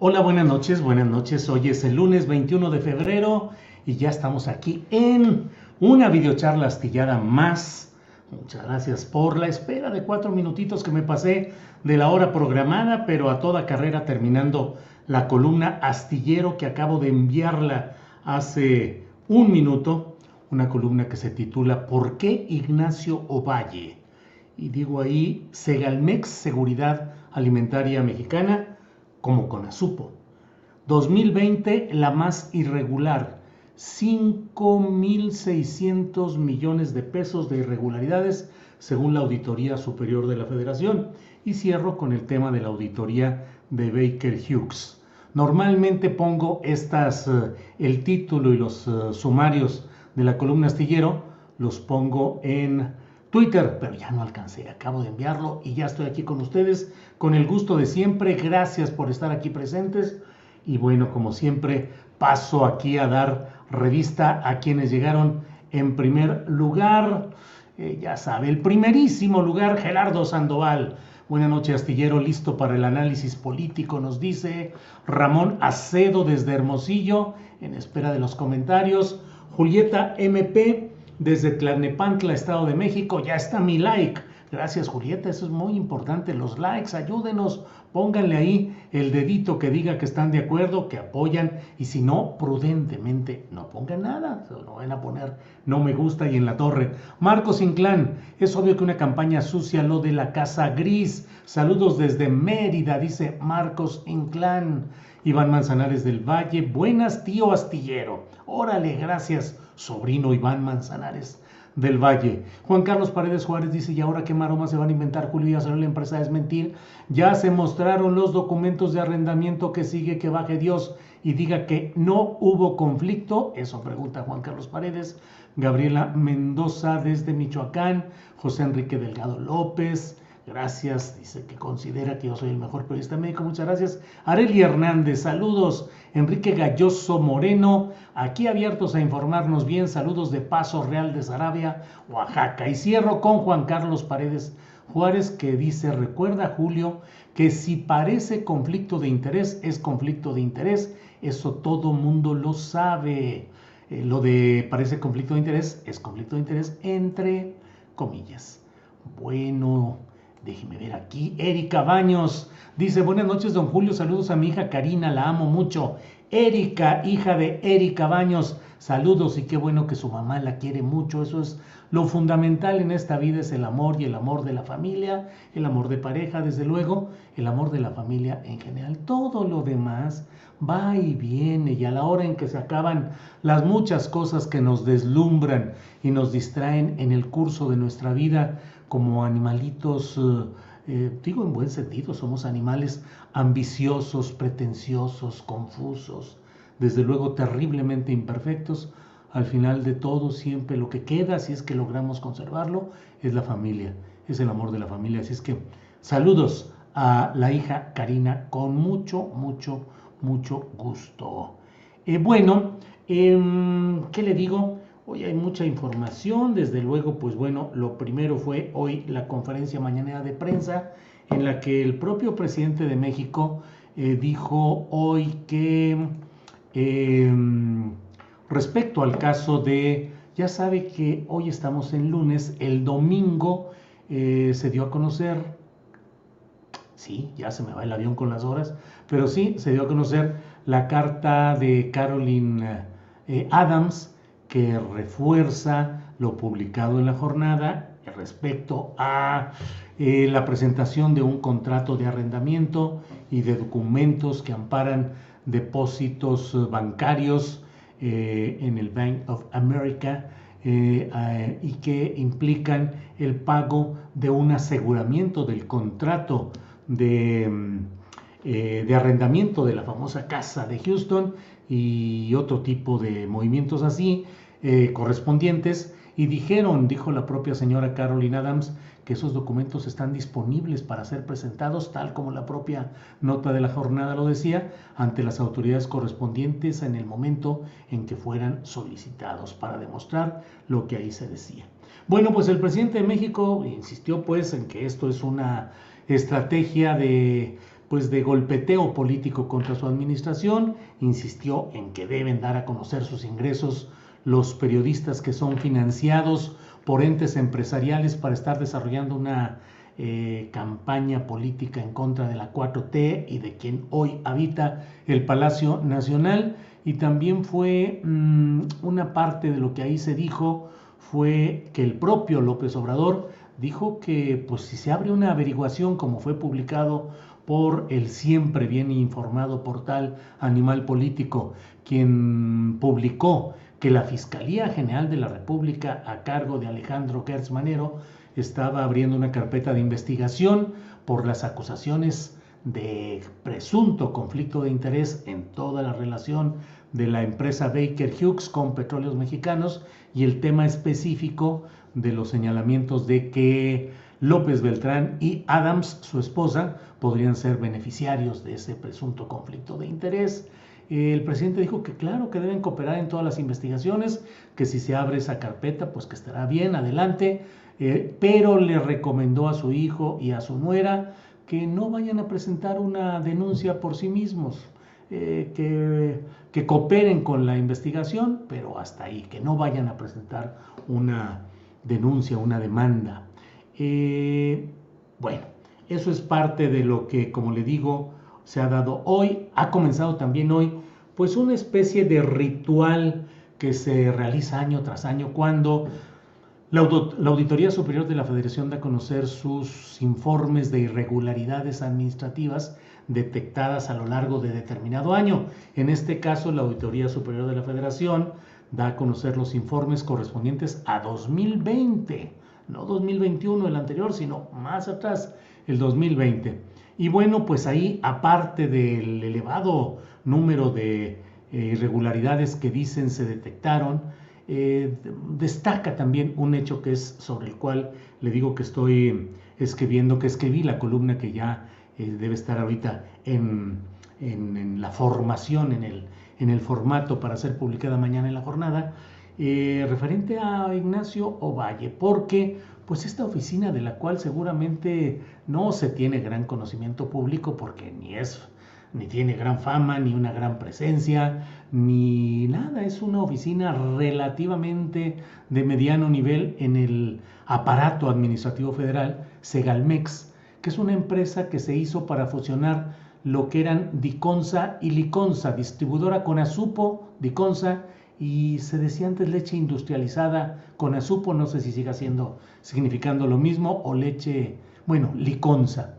Hola, buenas noches, buenas noches. Hoy es el lunes 21 de febrero y ya estamos aquí en una videocharla astillada más. Muchas gracias por la espera de cuatro minutitos que me pasé de la hora programada, pero a toda carrera terminando la columna astillero que acabo de enviarla hace un minuto. Una columna que se titula ¿Por qué Ignacio Ovalle? Y digo ahí, Segalmex, Seguridad Alimentaria Mexicana, como Conasupo. 2020, la más irregular, 5.600 millones de pesos de irregularidades según la Auditoría Superior de la Federación. Y cierro con el tema de la auditoría de Baker Hughes. Normalmente pongo estas, uh, el título y los uh, sumarios de la columna astillero, los pongo en Twitter, pero ya no alcancé, acabo de enviarlo y ya estoy aquí con ustedes con el gusto de siempre. Gracias por estar aquí presentes y bueno, como siempre, paso aquí a dar revista a quienes llegaron en primer lugar. Eh, ya sabe, el primerísimo lugar, Gerardo Sandoval. Buenas noches, astillero, listo para el análisis político, nos dice Ramón Acedo desde Hermosillo, en espera de los comentarios. Julieta MP desde Tlalnepantla, Estado de México, ya está mi like. Gracias Julieta, eso es muy importante. Los likes, ayúdenos, pónganle ahí el dedito que diga que están de acuerdo, que apoyan y si no, prudentemente no pongan nada. No van a poner no me gusta y en la torre. Marcos Inclán, es obvio que una campaña sucia lo de la Casa Gris. Saludos desde Mérida, dice Marcos Inclán. Iván Manzanares del Valle, buenas tío astillero. Órale, gracias, sobrino Iván Manzanares del Valle. Juan Carlos Paredes Juárez dice, ¿y ahora qué maroma se van a inventar Julio y la empresa es mentir? Ya se mostraron los documentos de arrendamiento que sigue que baje Dios y diga que no hubo conflicto. Eso pregunta Juan Carlos Paredes. Gabriela Mendoza desde Michoacán. José Enrique Delgado López. Gracias, dice que considera que yo soy el mejor periodista médico. Muchas gracias. Areli Hernández, saludos. Enrique Galloso Moreno, aquí abiertos a informarnos bien. Saludos de Paso Real de Sarabia, Oaxaca. Y cierro con Juan Carlos Paredes Juárez que dice, recuerda Julio, que si parece conflicto de interés, es conflicto de interés. Eso todo mundo lo sabe. Eh, lo de parece conflicto de interés es conflicto de interés entre comillas. Bueno, Déjeme ver aquí. Erika Baños dice: Buenas noches, don Julio. Saludos a mi hija Karina, la amo mucho. Erika, hija de Erika Baños, saludos y qué bueno que su mamá la quiere mucho. Eso es lo fundamental en esta vida: es el amor y el amor de la familia, el amor de pareja, desde luego, el amor de la familia en general. Todo lo demás va y viene y a la hora en que se acaban las muchas cosas que nos deslumbran y nos distraen en el curso de nuestra vida, como animalitos, eh, eh, digo en buen sentido, somos animales ambiciosos, pretenciosos, confusos, desde luego terriblemente imperfectos. Al final de todo, siempre lo que queda, si es que logramos conservarlo, es la familia, es el amor de la familia. Así es que saludos a la hija Karina con mucho, mucho, mucho gusto. Eh, bueno, em, ¿qué le digo? Hoy hay mucha información, desde luego, pues bueno, lo primero fue hoy la conferencia mañanera de prensa en la que el propio presidente de México eh, dijo hoy que em, respecto al caso de, ya sabe que hoy estamos en lunes, el domingo eh, se dio a conocer, sí, ya se me va el avión con las horas, pero sí, se dio a conocer la carta de Caroline eh, Adams, que refuerza lo publicado en la jornada respecto a eh, la presentación de un contrato de arrendamiento y de documentos que amparan depósitos bancarios eh, en el Bank of America eh, y que implican el pago de un aseguramiento del contrato de, de arrendamiento de la famosa casa de Houston y otro tipo de movimientos así eh, correspondientes y dijeron, dijo la propia señora Caroline Adams, que esos documentos están disponibles para ser presentados, tal como la propia nota de la jornada lo decía, ante las autoridades correspondientes en el momento en que fueran solicitados, para demostrar lo que ahí se decía. Bueno, pues el presidente de México insistió pues en que esto es una estrategia de pues de golpeteo político contra su administración, insistió en que deben dar a conocer sus ingresos los periodistas que son financiados por entes empresariales para estar desarrollando una eh, campaña política en contra de la 4T y de quien hoy habita el Palacio Nacional. Y también fue mm, una parte de lo que ahí se dijo, fue que el propio López Obrador dijo que pues si se abre una averiguación como fue publicado por el siempre bien informado portal Animal Político, quien publicó que la Fiscalía General de la República, a cargo de Alejandro Gertz Manero, estaba abriendo una carpeta de investigación por las acusaciones de presunto conflicto de interés en toda la relación de la empresa Baker Hughes con petróleos mexicanos y el tema específico de los señalamientos de que López Beltrán y Adams, su esposa, podrían ser beneficiarios de ese presunto conflicto de interés el presidente dijo que claro, que deben cooperar en todas las investigaciones, que si se abre esa carpeta, pues que estará bien, adelante, eh, pero le recomendó a su hijo y a su nuera que no vayan a presentar una denuncia por sí mismos, eh, que, que, cooperen con la investigación, pero hasta ahí, que no vayan a presentar una denuncia, una demanda. Eh, bueno, eso es parte de lo que, como le digo, se ha dado hoy, ha comenzado también hoy, pues una especie de ritual que se realiza año tras año cuando la, Auditoría Superior de la Federación da a conocer sus informes de irregularidades administrativas detectadas a lo largo de determinado año. En este caso, la Auditoría Superior de la Federación da a conocer los informes correspondientes a 2020, no 2021 el anterior, sino más atrás, el 2020. Y bueno, pues ahí, aparte del elevado número de eh, irregularidades que dicen se detectaron, eh, destaca también un hecho que es sobre el cual le digo que estoy escribiendo, que escribí la columna que ya eh, debe estar ahorita en, la formación, en el, en el formato para ser publicada mañana en la jornada, referente a Ignacio Ovalle, porque pues esta oficina de la cual seguramente no se tiene gran conocimiento público porque ni es ni tiene gran fama, ni una gran presencia, ni nada. Es una oficina relativamente de mediano nivel en el aparato administrativo federal, Segalmex, que es una empresa que se hizo para fusionar lo que eran Diconsa y Liconsa, distribuidora con Azupo, Diconsa y se decía antes leche industrializada con azupo, no sé si siga siendo significando lo mismo, o leche, bueno, liconza.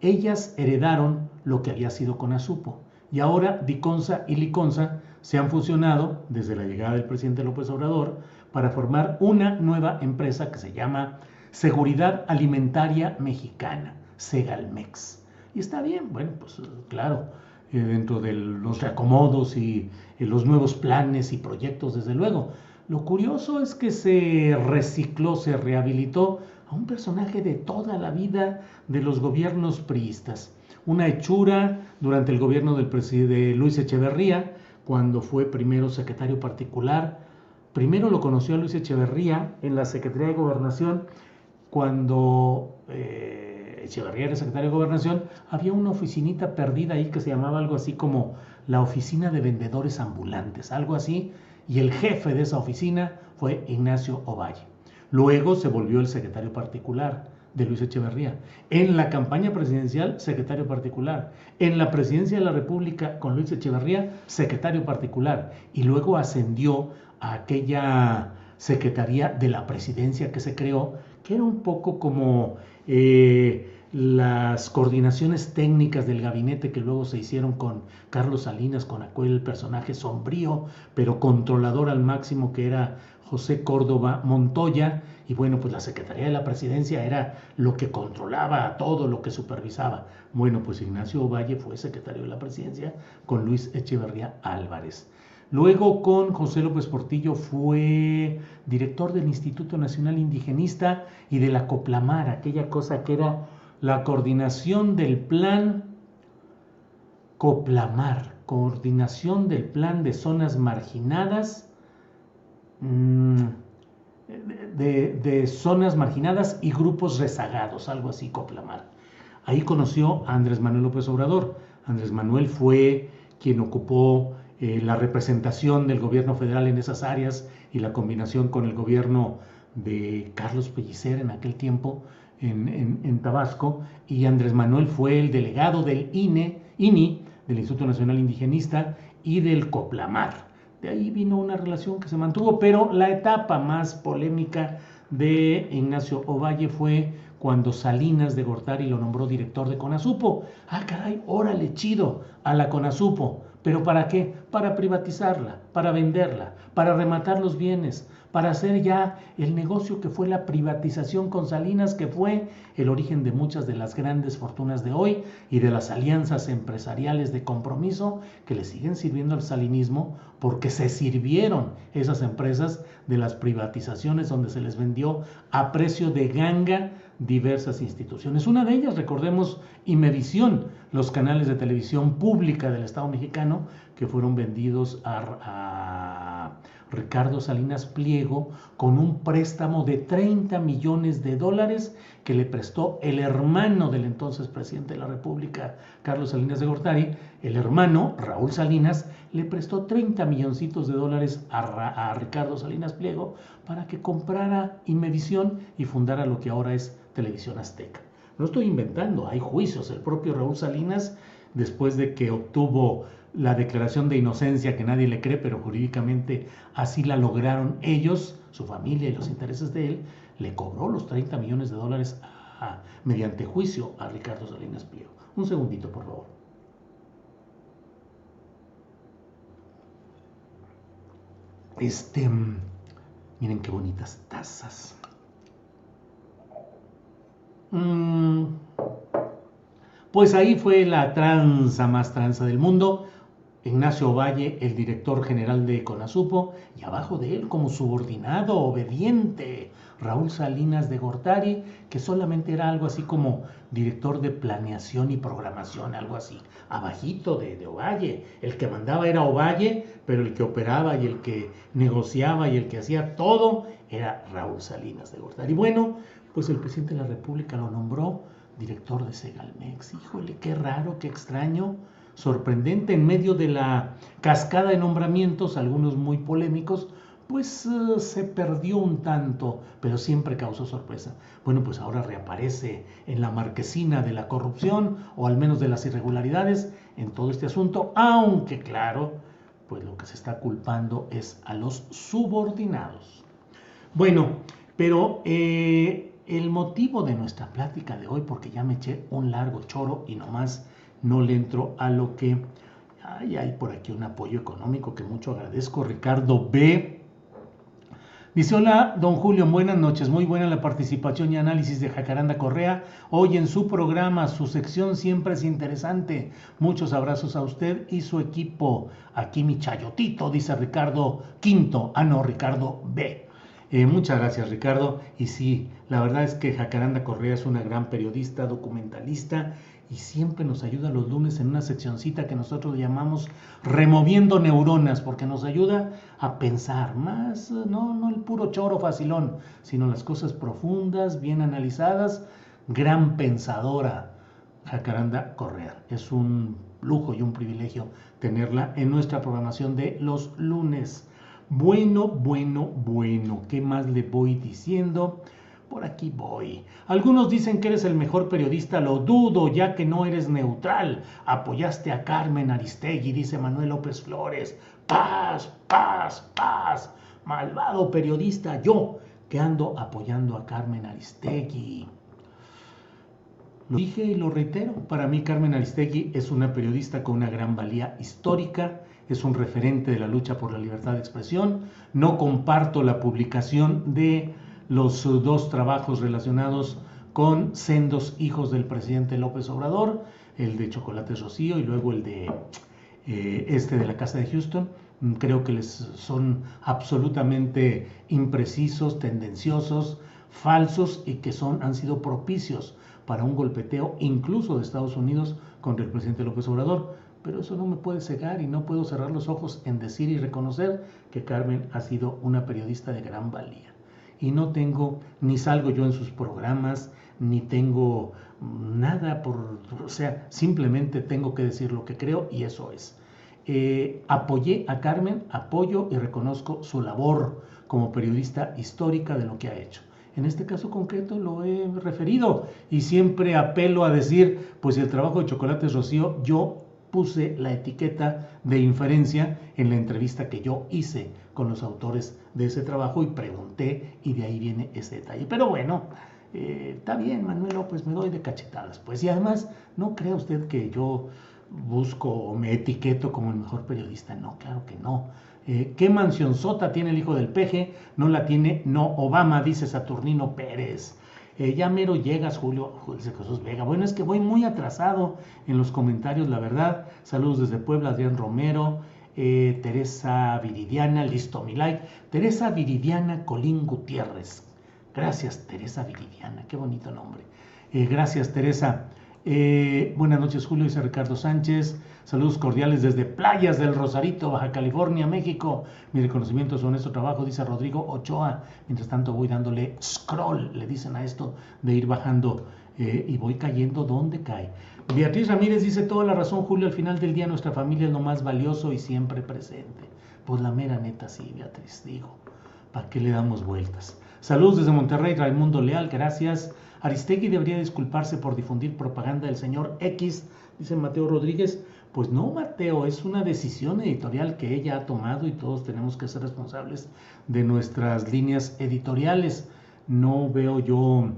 Ellas heredaron lo que había sido con azupo y ahora Diconsa y Liconza se han fusionado desde la llegada del presidente López Obrador para formar una nueva empresa que se llama Seguridad Alimentaria Mexicana, Segalmex. Y está bien, bueno, pues claro, eh, dentro de los reacomodos y los nuevos planes y proyectos, desde luego. Lo curioso es que se recicló, se rehabilitó a un personaje de toda la vida de los gobiernos priistas. Una hechura durante el gobierno del presidente Luis Echeverría, cuando fue primero secretario particular Primero lo conoció a Luis Echeverría en la Secretaría de Gobernación cuando eh, Echeverría era secretario de Gobernación, había una oficinita perdida ahí que se llamaba algo así como la Oficina de Vendedores Ambulantes, algo así, y el jefe de esa oficina fue Ignacio Ovalle. Luego se volvió el secretario particular de Luis Echeverría. En la campaña presidencial, secretario particular. En la presidencia de la República con Luis Echeverría, secretario particular. Y luego ascendió a aquella secretaría de la presidencia que se creó, era un poco como eh, las coordinaciones técnicas del gabinete que luego se hicieron con Carlos Salinas, con aquel personaje sombrío, pero controlador al máximo que era José Córdoba Montoya, y bueno, pues la Secretaría de la Presidencia era lo que controlaba todo, lo que supervisaba. Bueno, pues Ignacio Valle fue secretario de la Presidencia con Luis Echeverría Álvarez. Luego con José López Portillo fue director del Instituto Nacional Indigenista y de la Coplamar, aquella cosa que era la coordinación del plan Coplamar, coordinación del plan de zonas marginadas, mm, de, zonas marginadas y grupos rezagados, algo así, Coplamar. Ahí conoció a Andrés Manuel López Obrador. Andrés Manuel fue quien ocupó eh, la representación del gobierno federal en esas áreas y la combinación con el gobierno de Carlos Pellicer en aquel tiempo en, Tabasco, y Andrés Manuel fue el delegado del INE, INI, del Instituto Nacional Indigenista, y del COPLAMAR. De ahí vino una relación que se mantuvo, pero la etapa más polémica de Ignacio Ovalle fue cuando Salinas de Gortari lo nombró director de Conasupo. Ah, caray, órale, chido, a la Conasupo. ¿Pero para qué? Para privatizarla, para venderla, para rematar los bienes, para hacer ya el negocio que fue la privatización con Salinas, que fue el origen de muchas de las grandes fortunas de hoy y de las alianzas empresariales de compromiso que le siguen sirviendo al salinismo porque se sirvieron esas empresas de las privatizaciones donde se les vendió a precio de ganga diversas instituciones. Una de ellas, recordemos, Imevisión, los canales de televisión pública del Estado mexicano que fueron vendidos a, Ricardo Salinas Pliego con un préstamo de 30 millones de dólares que le prestó el hermano del entonces presidente de la República, Carlos Salinas de Gortari. El hermano, Raúl Salinas, le prestó 30 milloncitos de dólares a, a Ricardo Salinas Pliego para que comprara Imevisión y fundara lo que ahora es Televisión Azteca. No estoy inventando, hay juicios. El propio Raúl Salinas, después de que obtuvo la declaración de inocencia que nadie le cree, pero jurídicamente así la lograron ellos, su familia y los intereses de él, le cobró los 30 millones de dólares mediante juicio a Ricardo Salinas Pliego. Un segundito, por favor. Este, miren qué bonitas tazas. Mm. Pues ahí fue la tranza más tranza del mundo. Ignacio Valle, el director general de Conasupo, y abajo de él, como subordinado, obediente, Raúl Salinas de Gortari, que solamente era algo así como director de planeación y programación, algo así, abajito de, de Ovalle. El que mandaba era Ovalle, pero el que operaba y el que negociaba y el que hacía todo era Raúl Salinas de Gortari. Bueno, pues el presidente de la República lo nombró director de Segalmex. Híjole, qué raro, qué extraño, sorprendente en medio de la cascada de nombramientos, algunos muy polémicos, pues eh, se perdió un tanto, pero siempre causó sorpresa. Bueno, pues ahora reaparece en la marquesina de la corrupción, o al menos de las irregularidades en todo este asunto, aunque claro, pues lo que se está culpando es a los subordinados. Bueno, pero eh, el motivo de nuestra plática de hoy, porque ya me eché un largo choro y nomás no le entro a lo que hay por aquí un apoyo económico que mucho agradezco. Ricardo B. Dice, hola, don Julio, buenas noches. Muy buena la participación y análisis de Jacaranda Correa. Hoy en su programa, su sección siempre es interesante. Muchos abrazos a usted y su equipo. Aquí mi chayotito, dice Ricardo Quinto. Ah, no, Ricardo B. Eh, muchas gracias Ricardo. Y sí, la verdad es que Jacaranda Correa es una gran periodista, documentalista y siempre nos ayuda los lunes en una seccioncita que nosotros llamamos removiendo neuronas, porque nos ayuda a pensar más, no, no el puro choro facilón, sino las cosas profundas, bien analizadas, gran pensadora. Jacaranda Correa. Es un lujo y un privilegio tenerla en nuestra programación de los lunes. Bueno, bueno, bueno, ¿qué más le voy diciendo? Por aquí voy. Algunos dicen que eres el mejor periodista, lo dudo, ya que no eres neutral. Apoyaste a Carmen Aristegui, dice Manuel López Flores. Paz, paz, paz. Malvado periodista, yo que ando apoyando a Carmen Aristegui. Lo dije y lo reitero, para mí Carmen Aristegui es una periodista con una gran valía histórica, es un referente de la lucha por la libertad de expresión. No comparto la publicación de los dos trabajos relacionados con sendos hijos del presidente López Obrador, el de Chocolate Rocío y luego el de eh, este de la Casa de Houston. Creo que les son absolutamente imprecisos, tendenciosos, falsos y que son, han sido propicios para un golpeteo incluso de Estados Unidos contra el presidente López Obrador. Pero eso no me puede cegar y no puedo cerrar los ojos en decir y reconocer que Carmen ha sido una periodista de gran valía. Y no tengo, ni salgo yo en sus programas, ni tengo nada por, o sea, simplemente tengo que decir lo que creo y eso es. Eh, apoyé a Carmen, apoyo y reconozco su labor como periodista histórica de lo que ha hecho. En este caso concreto lo he referido y siempre apelo a decir, pues si el trabajo de Chocolates Rocío, yo puse la etiqueta de inferencia en la entrevista que yo hice con los autores de ese trabajo y pregunté y de ahí viene ese detalle. Pero bueno, eh, está bien, Manuel pues me doy de cachetadas. Pues y además, no crea usted que yo busco o me etiqueto como el mejor periodista. No, claro que no. Eh, ¿Qué mansión sota tiene el hijo del peje? No la tiene, no Obama, dice Saturnino Pérez. Eh, ya mero llegas, Julio, dice Jesús Vega. Bueno, es que voy muy atrasado en los comentarios, la verdad. Saludos desde Puebla, Adrián Romero, eh, Teresa Viridiana, listo mi like. Teresa Viridiana Colín Gutiérrez. Gracias, Teresa Viridiana, qué bonito nombre. gracias, Teresa. buenas noches, Julio, dice Ricardo Sánchez. Saludos cordiales desde Playas del Rosarito, Baja California, México. Mi reconocimiento es honesto trabajo, dice Rodrigo Ochoa. Mientras tanto voy dándole scroll, le dicen a esto de ir bajando eh, y voy cayendo donde cae. Beatriz Ramírez dice toda la razón, Julio, al final del día nuestra familia es lo más valioso y siempre presente. Pues la mera neta sí, Beatriz, digo. ¿Para qué le damos vueltas? Saludos desde Monterrey, Raimundo Leal, gracias. Aristegui debería disculparse por difundir propaganda del señor X, dice Mateo Rodríguez. Pues no, Mateo, es una decisión editorial que ella ha tomado y todos tenemos que ser responsables de nuestras líneas editoriales. No veo yo,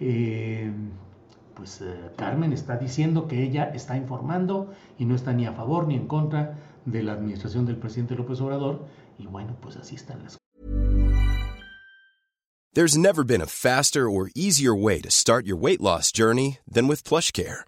eh, pues eh, Carmen está diciendo que ella está informando y no está ni a favor ni en contra de la administración del presidente López Obrador y bueno, pues así están las cosas. There's never been a faster or easier way to start your weight loss journey than with PlushCare.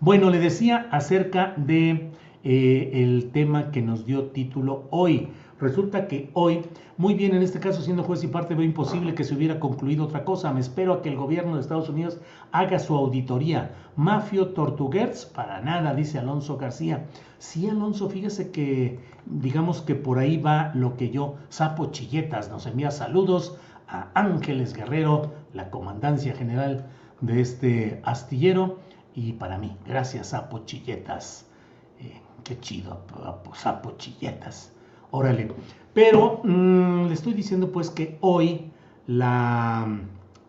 Bueno, le decía acerca de eh, el tema que nos dio título hoy, Resulta que hoy, muy bien, en este caso siendo juez y parte, veo imposible que se hubiera concluido otra cosa. Me espero a que el gobierno de Estados Unidos haga su auditoría. Mafio Tortuguers, para nada, dice Alonso García. Sí, Alonso, fíjese que, digamos que por ahí va lo que yo, Sapo Chilletas, nos envía saludos a Ángeles Guerrero, la comandancia general de este astillero, y para mí, gracias, Sapo Chilletas. Eh, qué chido, Sapo Chilletas. Órale. Pero mm, le estoy diciendo pues que hoy la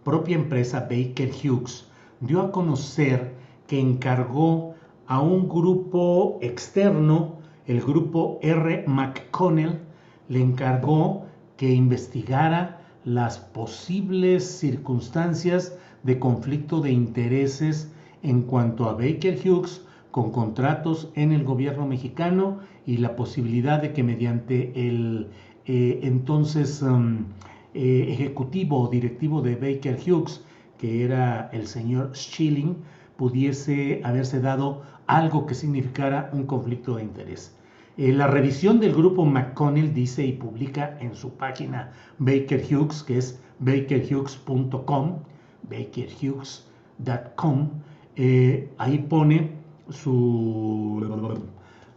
propia empresa Baker Hughes dio a conocer que encargó a un grupo externo, el grupo R. McConnell, le encargó que investigara las posibles circunstancias de conflicto de intereses en cuanto a Baker Hughes con contratos en el gobierno mexicano y la posibilidad de que mediante el eh, entonces um, eh, ejecutivo o directivo de Baker Hughes, que era el señor Schilling, pudiese haberse dado algo que significara un conflicto de interés. Eh, la revisión del grupo McConnell dice y publica en su página Baker Hughes, que es bakerhughes.com, bakerhughes.com, ahí pone su,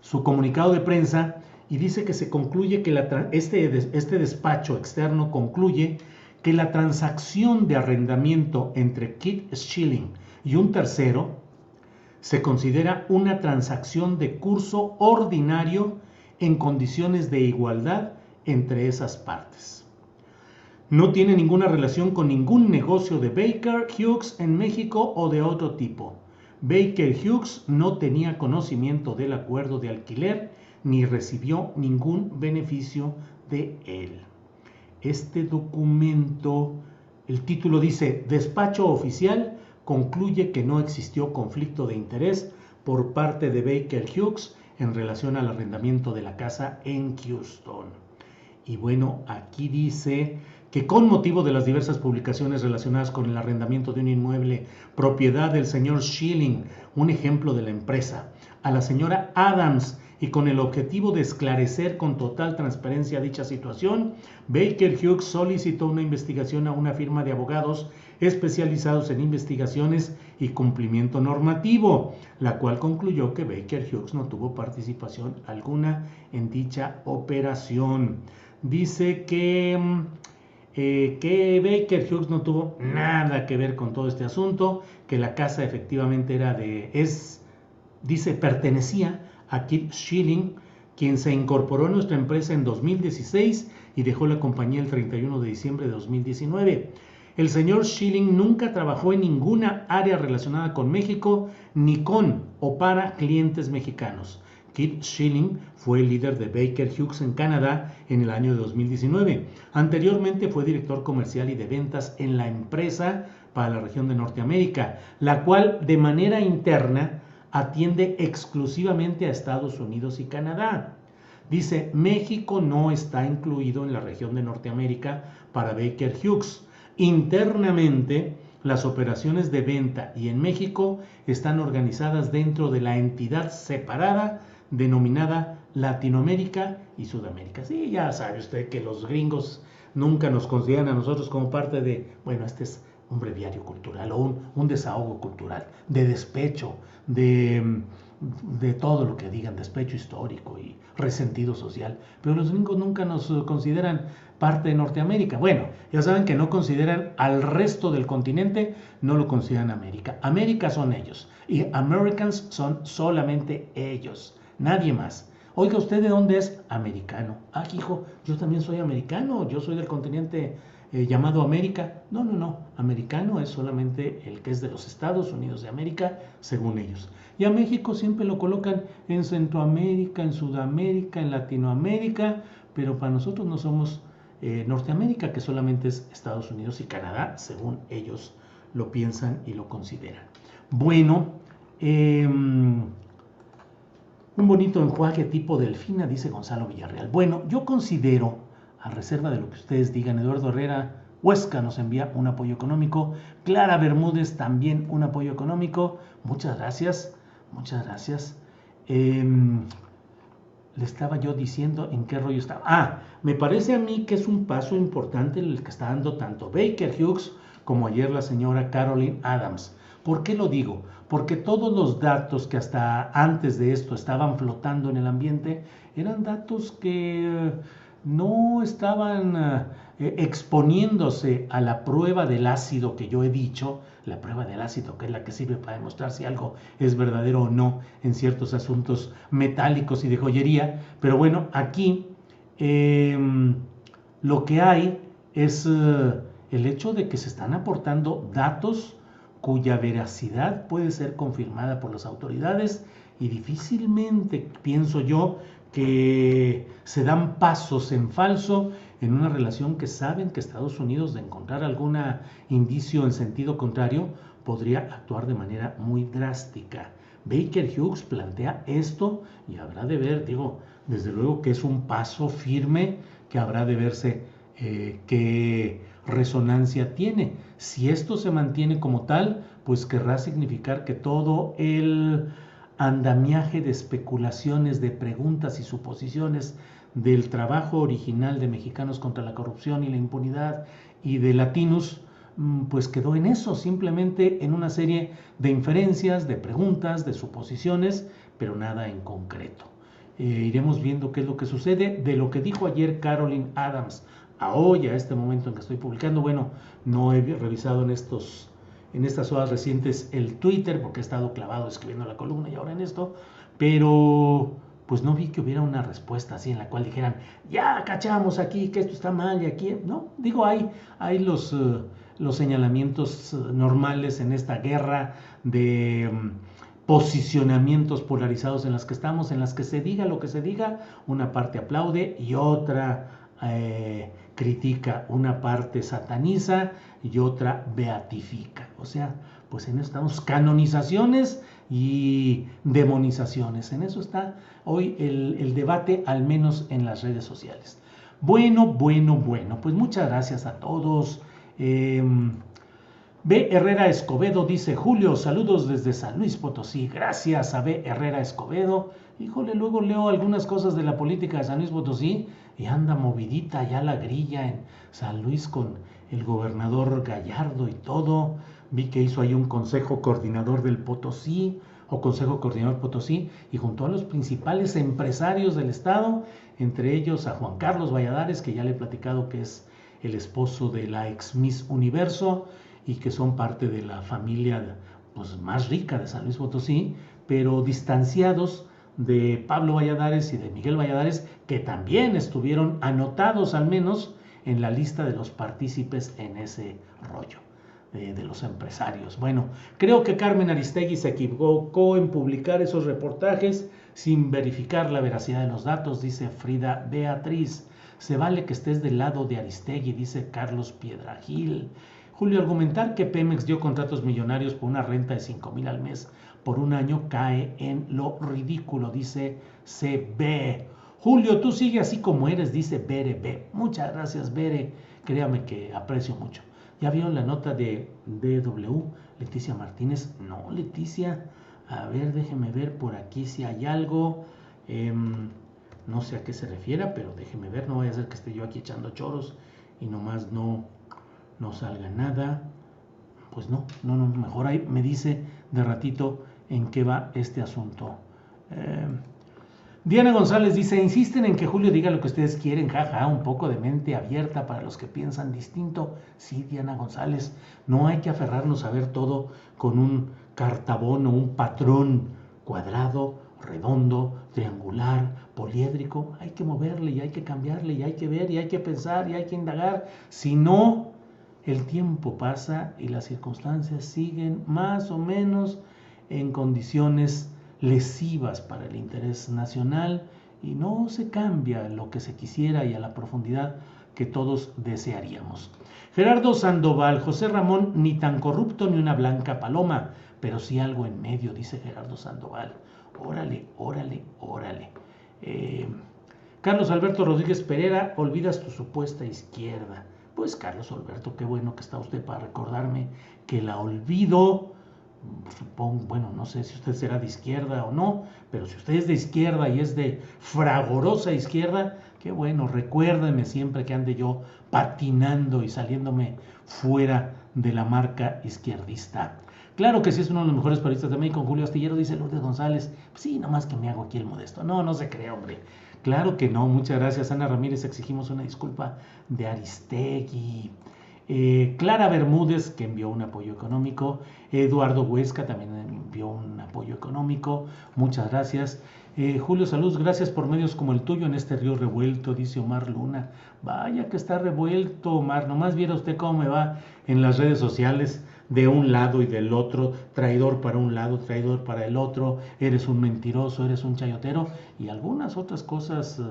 su comunicado de prensa y dice que se concluye que la, este, este despacho externo concluye que la transacción de arrendamiento entre Kit Schilling y un tercero se considera una transacción de curso ordinario en condiciones de igualdad entre esas partes. No tiene ninguna relación con ningún negocio de Baker Hughes en México o de otro tipo. Baker Hughes no tenía conocimiento del acuerdo de alquiler ni recibió ningún beneficio de él. Este documento, el título dice, despacho oficial concluye que no existió conflicto de interés por parte de Baker Hughes en relación al arrendamiento de la casa en Houston. Y bueno, aquí dice que con motivo de las diversas publicaciones relacionadas con el arrendamiento de un inmueble propiedad del señor Schilling, un ejemplo de la empresa, a la señora Adams y con el objetivo de esclarecer con total transparencia dicha situación, Baker Hughes solicitó una investigación a una firma de abogados especializados en investigaciones y cumplimiento normativo, la cual concluyó que Baker Hughes no tuvo participación alguna en dicha operación. Dice que mm, eh, que Baker Hughes no tuvo nada que ver con todo este asunto, que la casa efectivamente era de, es, dice, pertenecía a Kit Schilling, quien se incorporó a nuestra empresa en 2016 y dejó la compañía el 31 de diciembre de 2019. El señor Schilling nunca trabajó en ninguna área relacionada con México ni con o para clientes mexicanos. Kit Schilling fue el líder de Baker Hughes en Canadá en el año de 2019. Anteriormente fue director comercial y de ventas en la empresa para la región de Norteamérica, la cual de manera interna atiende exclusivamente a Estados Unidos y Canadá. Dice, México no está incluido en la región de Norteamérica para Baker Hughes. Internamente, las operaciones de venta y en México están organizadas dentro de la entidad separada denominada Latinoamérica y Sudamérica. Sí, ya sabe usted que los gringos nunca nos consideran a nosotros como parte de, bueno, este es un breviario cultural o un, desahogo cultural, de despecho, de, de todo lo que digan, despecho histórico y resentido social. Pero los gringos nunca nos consideran parte de Norteamérica. Bueno, ya saben que no consideran al resto del continente, no lo consideran América. América son ellos y Americans son solamente ellos nadie más. Oiga, ¿usted de dónde es? Americano. Ah, hijo, yo también soy americano, yo soy del continente eh, llamado América. No, no, no, americano es solamente el que es de los Estados Unidos de América, según ellos. Y a México siempre lo colocan en Centroamérica, en Sudamérica, en Latinoamérica, pero para nosotros no somos eh, Norteamérica, que solamente es Estados Unidos y Canadá, según ellos lo piensan y lo consideran. Bueno, eh, un bonito enjuague tipo delfina, dice Gonzalo Villarreal. Bueno, yo considero, a reserva de lo que ustedes digan, Eduardo Herrera Huesca nos envía un apoyo económico, Clara Bermúdez también un apoyo económico. Muchas gracias, muchas gracias. Em, le estaba yo diciendo en qué rollo estaba. Ah, me parece a mí que es un paso importante el que está dando tanto Baker Hughes como ayer la señora Caroline Adams. ¿Por qué lo digo? Porque todos los datos que hasta antes de esto estaban flotando en el ambiente eran datos que eh, no estaban eh, exponiéndose a la prueba del ácido que yo he dicho, la prueba del ácido que es la que sirve para demostrar si algo es verdadero o no en ciertos asuntos metálicos y de joyería. Pero bueno, aquí em, lo que hay es eh, el hecho de que se están aportando datos cuya veracidad puede ser confirmada por las autoridades y difícilmente, pienso yo, que se dan pasos en falso en una relación que saben que Estados Unidos, de encontrar algún indicio en sentido contrario, podría actuar de manera muy drástica. Baker Hughes plantea esto y habrá de ver, digo, desde luego que es un paso firme que habrá de verse eh, qué resonancia tiene. Si esto se mantiene como tal, pues querrá significar que todo el andamiaje de especulaciones, de preguntas y suposiciones del trabajo original de Mexicanos contra la Corrupción y la Impunidad y de Latinos, mm, pues quedó en eso, simplemente en una serie de inferencias, de preguntas, de suposiciones, pero nada en concreto. Eh, iremos viendo qué es lo que sucede. De lo que dijo ayer Carolyn Adams a hoy, a este momento en que estoy publicando, bueno, no he revisado en, estos, en estas horas recientes el Twitter porque he estado clavado escribiendo la columna y ahora en esto, pero pues no vi que hubiera una respuesta así en la cual dijeran, ya cachamos aquí que esto está mal y aquí, no, digo, hay, hay los, eh, los señalamientos eh, normales en esta guerra de mm, posicionamientos polarizados en las que estamos, en las que se diga lo que se diga, una parte aplaude y otra eh, critica, una parte sataniza y otra beatifica. O sea, pues en eso estamos canonizaciones y demonizaciones. En eso está hoy el, debate, al menos en las redes sociales. Bueno, bueno, bueno, pues muchas gracias a todos. Em, B. Herrera Escobedo dice, Julio, saludos desde San Luis Potosí. Gracias a B. Herrera Escobedo. Híjole, luego leo algunas cosas de la política de San Luis Potosí y anda movidita ya la grilla en San Luis con el gobernador Gallardo y todo. Vi que hizo ahí un consejo coordinador del Potosí o Consejo Coordinador Potosí y junto a los principales empresarios del Estado, entre ellos a Juan Carlos Valladares, que ya le he platicado que es el esposo de la ex Miss Universo y que son parte de la familia pues, más rica de San Luis Potosí, pero distanciados de Pablo Valladares y de Miguel Valladares, que también estuvieron anotados al menos en la lista de los partícipes en ese rollo de, los empresarios. Bueno, creo que Carmen Aristegui se equivocó en publicar esos reportajes sin verificar la veracidad de los datos, dice Frida Beatriz. Se vale que estés del lado de Aristegui, dice Carlos Piedragil. Julio, argumentar que Pemex dio contratos millonarios por una renta de 5 mil al mes por un año cae en lo ridículo, dice CB. Julio, tú sigue así como eres, dice Bere B. Muchas gracias, Bere. Créame que aprecio mucho. ¿Ya vieron la nota de DW? Leticia Martínez. No, Leticia. A ver, déjeme ver por aquí si hay algo. Em, no sé a qué se refiera, pero déjeme ver. No vaya a ser que esté yo aquí echando choros y nomás no, no salga nada. Pues no, no, no. Mejor ahí me dice de ratito en qué va este asunto. Em, Diana González dice, insisten en que Julio diga lo que ustedes quieren, jaja, un poco de mente abierta para los que piensan distinto. Sí, Diana González, no hay que aferrarnos a ver todo con un cartabón o un patrón cuadrado, redondo, triangular, poliédrico. Hay que moverle y hay que cambiarle y hay que ver y hay que pensar y hay que indagar. Si no, el tiempo pasa y las circunstancias siguen más o menos en condiciones lesivas para el interés nacional y no se cambia lo que se quisiera y a la profundidad que todos desearíamos. Gerardo Sandoval, José Ramón, ni tan corrupto ni una blanca paloma, pero sí algo en medio, dice Gerardo Sandoval. Órale, órale, órale. Eh, Carlos Alberto Rodríguez Pereira, olvidas tu supuesta izquierda. Pues Carlos Alberto, qué bueno que está usted para recordarme que la olvido supongo, bueno, no sé si usted será de izquierda o no, pero si usted es de izquierda y es de fragorosa izquierda, qué bueno, recuérdeme siempre que ande yo patinando y saliéndome fuera de la marca izquierdista. Claro que sí es uno de los mejores periodistas de México, Julio Astillero, dice Lourdes González. sí, nomás que me hago aquí el modesto. No, no se cree, hombre. Claro que no. Muchas gracias, Ana Ramírez. Exigimos una disculpa de Aristegui. Eh, Clara Bermúdez, que envió un apoyo económico. Eduardo Huesca también envió un apoyo económico. Muchas gracias. Eh, Julio Salud, gracias por medios como el tuyo en este río revuelto, dice Omar Luna. Vaya que está revuelto, Omar. Nomás viera usted cómo me va en las redes sociales de un lado y del otro, traidor para un lado, traidor para el otro, eres un mentiroso, eres un chayotero y algunas otras cosas eh,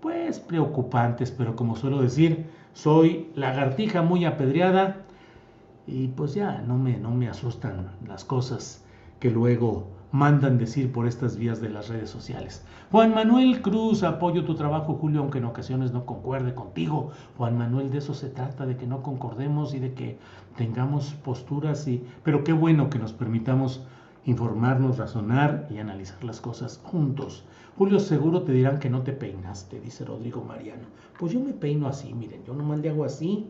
pues preocupantes, pero como suelo decir, soy lagartija muy apedreada y pues ya no me, no me asustan las cosas que luego mandan decir por estas vías de las redes sociales. Juan Manuel Cruz, apoyo tu trabajo, Julio, aunque en ocasiones no concuerde contigo. Juan Manuel, de eso se trata, de que no concordemos y de que tengamos posturas, y, pero qué bueno que nos permitamos informarnos, razonar y analizar las cosas juntos. Julio, seguro te dirán que no te peinaste, dice Rodrigo Mariano. Pues yo me peino así, miren, yo nomás le hago así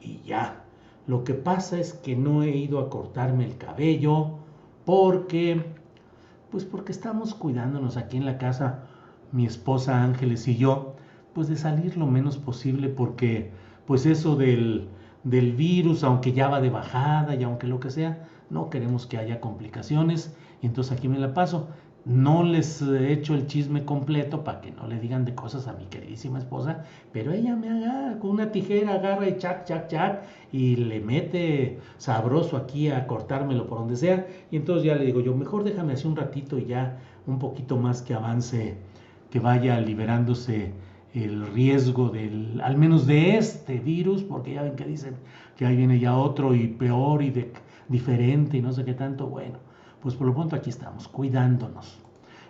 y ya. Lo que pasa es que no he ido a cortarme el cabello porque pues porque estamos cuidándonos aquí en la casa, mi esposa Ángeles y yo, pues de salir lo menos posible porque pues eso del, del virus, aunque ya va de bajada y aunque lo que sea, no queremos que haya complicaciones. Y entonces aquí me la paso. No les he hecho el chisme completo para que no le digan de cosas a mi queridísima esposa, pero ella me agarra con una tijera, agarra y chac, chac, chac, y le mete sabroso aquí a cortármelo por donde sea. Y entonces ya le digo yo, mejor déjame así un ratito y ya un poquito más que avance, que vaya liberándose el riesgo del, al menos de este virus, porque ya ven que dicen que ahí viene ya otro y peor y de, diferente y no sé qué tanto. Bueno, pues por lo pronto aquí estamos, cuidándonos.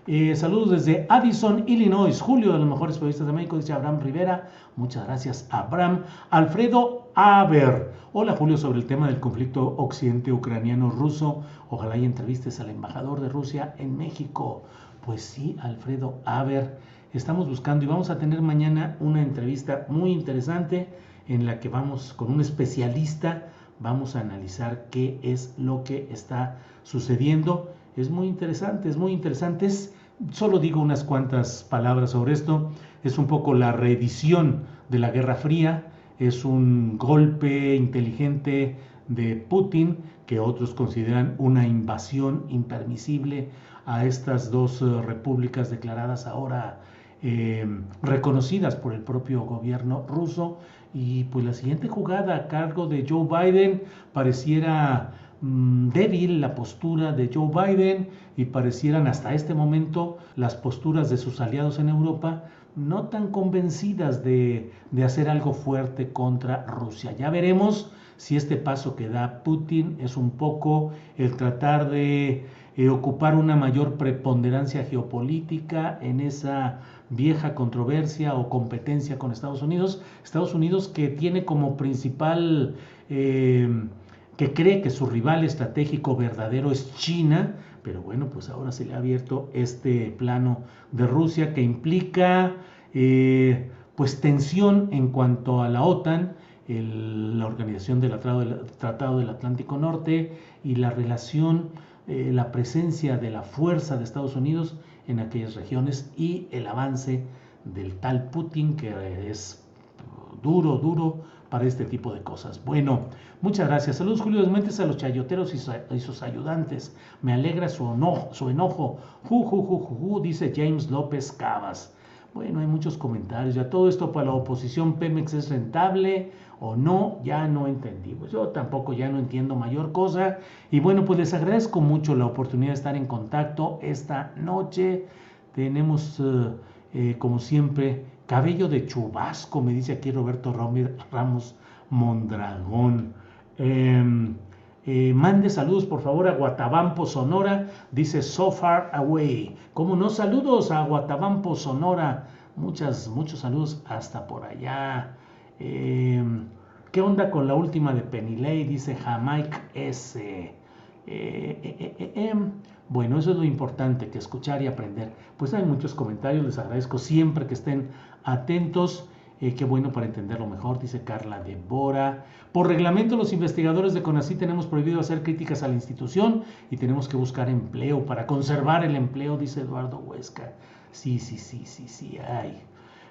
Eh, saludos desde Addison, Illinois. Julio, de los mejores periodistas de México, dice Abraham Rivera. Muchas gracias, Abraham. Alfredo Aber. Hola, Julio, sobre el tema del conflicto occidente ucraniano-ruso. Ojalá y entrevistes al embajador de Rusia en México. Pues sí, Alfredo Aber. Estamos buscando y vamos a tener mañana una entrevista muy interesante en la que vamos con un especialista vamos a analizar qué es lo que está sucediendo. Es muy interesante, es muy interesante. solo digo unas cuantas palabras sobre esto. Es un poco la reedición de la Guerra Fría, es un golpe inteligente de Putin que otros consideran una invasión impermisible a estas dos eh, repúblicas declaradas ahora eh, reconocidas por el propio gobierno ruso y pues la siguiente jugada a cargo de Joe Biden pareciera mm, débil la postura de Joe Biden y parecieran hasta este momento las posturas de sus aliados en Europa no tan convencidas de, hacer algo fuerte contra Rusia. Ya veremos si este paso que da Putin es un poco el tratar de eh, ocupar una mayor preponderancia geopolítica en esa vieja controversia o competencia con Estados Unidos. Estados Unidos que tiene como principal, eh, que cree que su rival estratégico verdadero es China, pero bueno, pues ahora se le ha abierto este plano de Rusia que implica eh, pues tensión en cuanto a la OTAN, la organización del Tratado del, Atlántico Norte y la relación, eh, la presencia de la fuerza de Estados Unidos en aquellas regiones y el avance del tal Putin que es duro, duro para este tipo de cosas. Bueno, muchas gracias. Saludos Julio Desmentes a los chayoteros y, sus ayudantes. Me alegra su enojo, su enojo. Ju, ju, ju, ju, dice James López Cavas. Bueno, hay muchos comentarios. Ya todo esto para la oposición Pemex es rentable o no, ya no entendí. Pues yo tampoco ya no entiendo mayor cosa. Y bueno, pues les agradezco mucho la oportunidad de estar en contacto esta noche. Tenemos, eh, eh, como siempre, cabello de chubasco, me dice aquí Roberto Ramos Mondragón. Em, eh, mande saludos por favor a Guatabampo, Sonora, dice So Far Away. Como no, saludos a Guatabampo, Sonora. Muchas, muchos saludos hasta por allá. Em, ¿Qué onda con la última de Penny? Dice Jamaica S. Eh, em, bueno, eso es lo importante, que escuchar y aprender. Pues hay muchos comentarios, les agradezco siempre que estén atentos. Eh, qué bueno para entenderlo mejor, dice Carla de Bora. Por reglamento, los investigadores de CONACY tenemos prohibido hacer críticas a la institución y tenemos que buscar empleo para conservar el empleo, dice Eduardo Huesca. Sí, sí, sí, sí, sí, hay.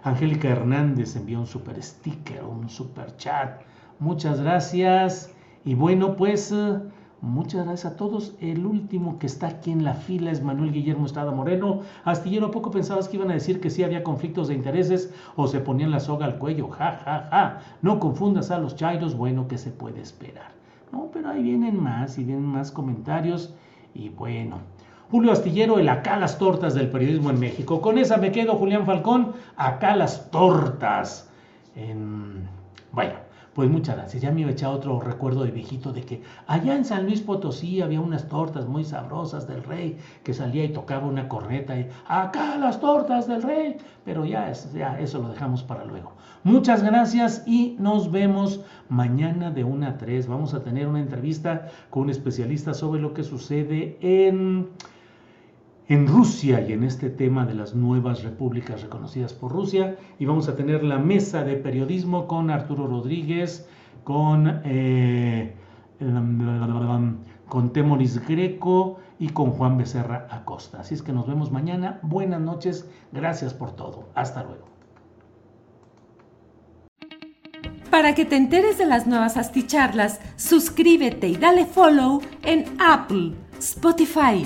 Angélica Hernández envió un super sticker, un super chat. Muchas gracias. Y bueno, pues eh, Muchas gracias a todos. El último que está aquí en la fila es Manuel Guillermo Estrada Moreno. Astillero, ¿a poco pensabas que iban a decir que sí había conflictos de intereses o se ponían la soga al cuello? Ja, ja, ja. No confundas a los chairos, bueno, que se puede esperar. No, pero ahí vienen más y vienen más comentarios. Y bueno, Julio Astillero, el acá las tortas del periodismo en México. Con esa me quedo, Julián Falcón, acá las tortas. En... Bueno. Pues muchas gracias. Ya me a echar otro recuerdo de viejito de que allá en San Luis Potosí había unas tortas muy sabrosas del rey que salía y tocaba una corneta y acá las tortas del rey. Pero ya, ya eso lo dejamos para luego. Muchas gracias y nos vemos mañana de 1 a 3. Vamos a tener una entrevista con un especialista sobre lo que sucede en en Rusia y en este tema de las nuevas repúblicas reconocidas por Rusia. Y vamos a tener la mesa de periodismo con Arturo Rodríguez, con, eh, con Temoris Greco y con Juan Becerra Acosta. Así es que nos vemos mañana. Buenas noches. Gracias por todo. Hasta luego. Para que te enteres de las nuevas asticharlas, suscríbete y dale follow en Apple, Spotify,